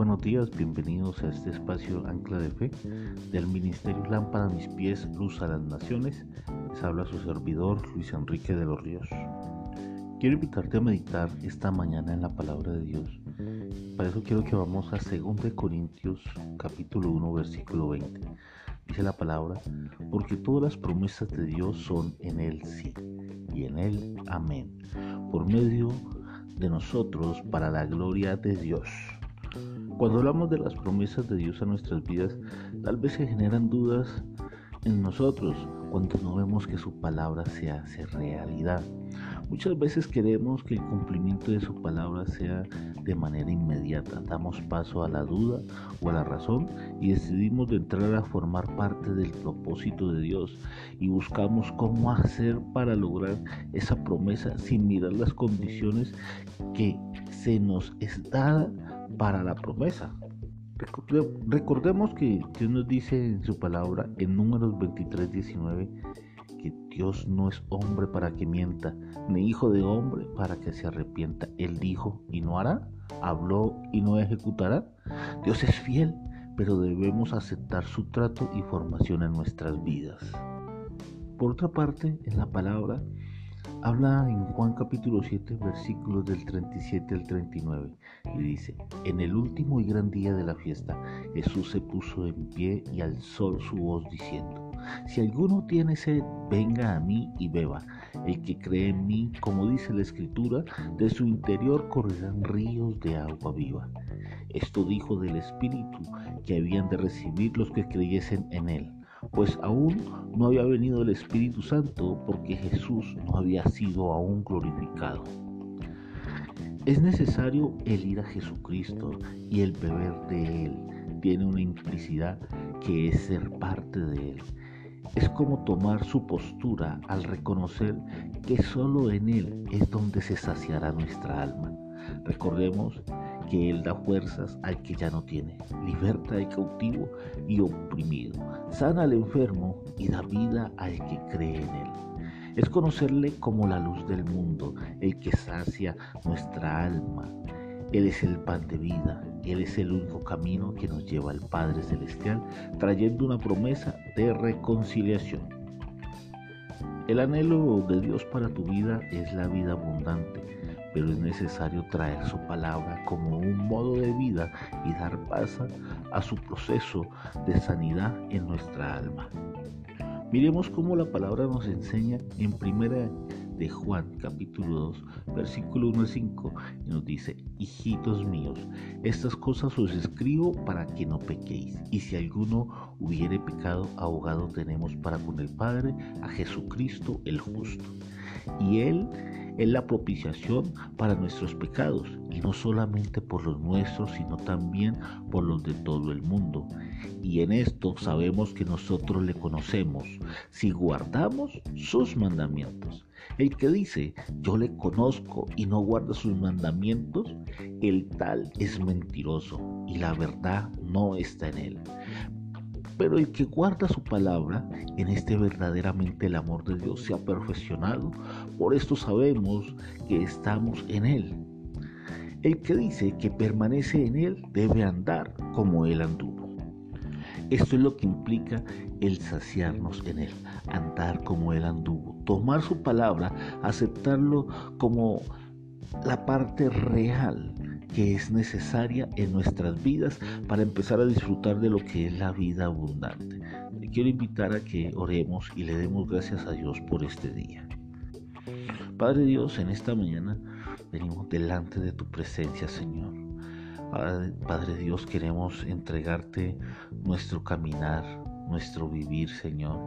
buenos días, bienvenidos a este espacio Ancla de Fe del Ministerio Lámpara a mis pies, Luz a las Naciones. Les habla su servidor Luis Enrique de los Ríos. Quiero invitarte a meditar esta mañana en la palabra de Dios. Para eso quiero que vamos a 2 Corintios capítulo 1 versículo 20. Dice la palabra, porque todas las promesas de Dios son en Él sí y en Él amén, por medio de nosotros para la gloria de Dios. Cuando hablamos de las promesas de Dios a nuestras vidas, tal vez se generan dudas en nosotros cuando no vemos que su palabra se hace realidad. Muchas veces queremos que el cumplimiento de su palabra sea de manera inmediata. Damos paso a la duda o a la razón y decidimos de entrar a formar parte del propósito de Dios y buscamos cómo hacer para lograr esa promesa sin mirar las condiciones que se nos está para la promesa. Recordemos que Dios nos dice en su palabra en números 23, 19 que Dios no es hombre para que mienta, ni hijo de hombre para que se arrepienta. Él dijo y no hará, habló y no ejecutará. Dios es fiel, pero debemos aceptar su trato y formación en nuestras vidas. Por otra parte, en la palabra habla en Juan capítulo 7 versículos del 37 al 39 y dice, en el último y gran día de la fiesta Jesús se puso en pie y alzó su voz diciendo, si alguno tiene sed, venga a mí y beba. El que cree en mí, como dice la escritura, de su interior correrán ríos de agua viva. Esto dijo del Espíritu que habían de recibir los que creyesen en él pues aún no había venido el Espíritu Santo porque Jesús no había sido aún glorificado. Es necesario el ir a Jesucristo y el beber de Él. Tiene una implicidad que es ser parte de Él. Es como tomar su postura al reconocer que solo en Él es donde se saciará nuestra alma. Recordemos que Él da fuerzas al que ya no tiene, liberta al cautivo y oprimido, sana al enfermo y da vida al que cree en Él. Es conocerle como la luz del mundo, el que sacia nuestra alma. Él es el pan de vida, Él es el único camino que nos lleva al Padre Celestial, trayendo una promesa de reconciliación. El anhelo de Dios para tu vida es la vida abundante pero es necesario traer su palabra como un modo de vida y dar paso a su proceso de sanidad en nuestra alma. Miremos cómo la palabra nos enseña en primera de Juan capítulo 2 versículo 1 al 5 y nos dice, hijitos míos, estas cosas os escribo para que no pequéis y si alguno hubiere pecado, abogado tenemos para con el Padre a Jesucristo el justo. Y él es la propiciación para nuestros pecados, y no solamente por los nuestros, sino también por los de todo el mundo. Y en esto sabemos que nosotros le conocemos, si guardamos sus mandamientos. El que dice, yo le conozco y no guarda sus mandamientos, el tal es mentiroso y la verdad no está en él. Pero el que guarda su palabra, en este verdaderamente el amor de Dios se ha perfeccionado. Por esto sabemos que estamos en Él. El que dice que permanece en Él debe andar como Él anduvo. Esto es lo que implica el saciarnos en Él, andar como Él anduvo, tomar su palabra, aceptarlo como la parte real que es necesaria en nuestras vidas para empezar a disfrutar de lo que es la vida abundante. Te quiero invitar a que oremos y le demos gracias a Dios por este día. Padre Dios, en esta mañana venimos delante de tu presencia, Señor. Padre, Dios, queremos entregarte nuestro caminar, nuestro vivir, Señor,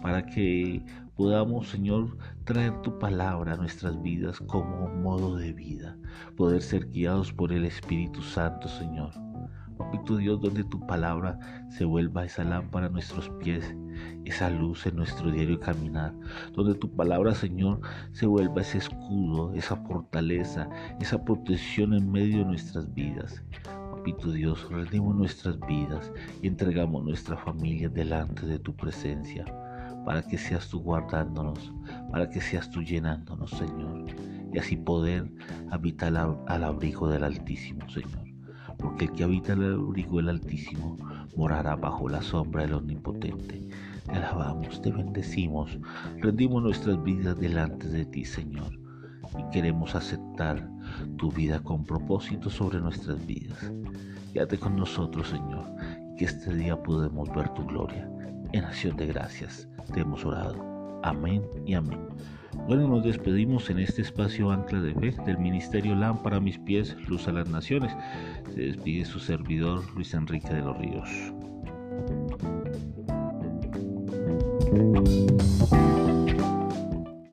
para que podamos, Señor, traer tu palabra a nuestras vidas como modo de vida, poder ser guiados por el Espíritu Santo, Señor. Papito Dios, donde tu palabra se vuelva esa lámpara a nuestros pies, esa luz en nuestro diario caminar, donde tu palabra, Señor, se vuelva ese escudo, esa fortaleza, esa protección en medio de nuestras vidas. Papito Dios, rendimos nuestras vidas y entregamos nuestra familia delante de tu presencia para que seas tú guardándonos, para que seas tú llenándonos, Señor, y así poder habitar al, abrigo del Altísimo, Señor. porque el que habita el abrigo del Altísimo morará bajo la sombra del Omnipotente. Te alabamos, te bendecimos, rendimos nuestras vidas delante de ti, Señor, y queremos aceptar tu vida con propósito sobre nuestras vidas. Quédate con nosotros, Señor, que este día podamos ver tu gloria. En acción de gracias te hemos orado. Amén y amén. Bueno, nos despedimos en este espacio Ancla de Fe del Ministerio Lámpara mis pies, Luz a las Naciones. Se despide su servidor Luis Enrique de los Ríos.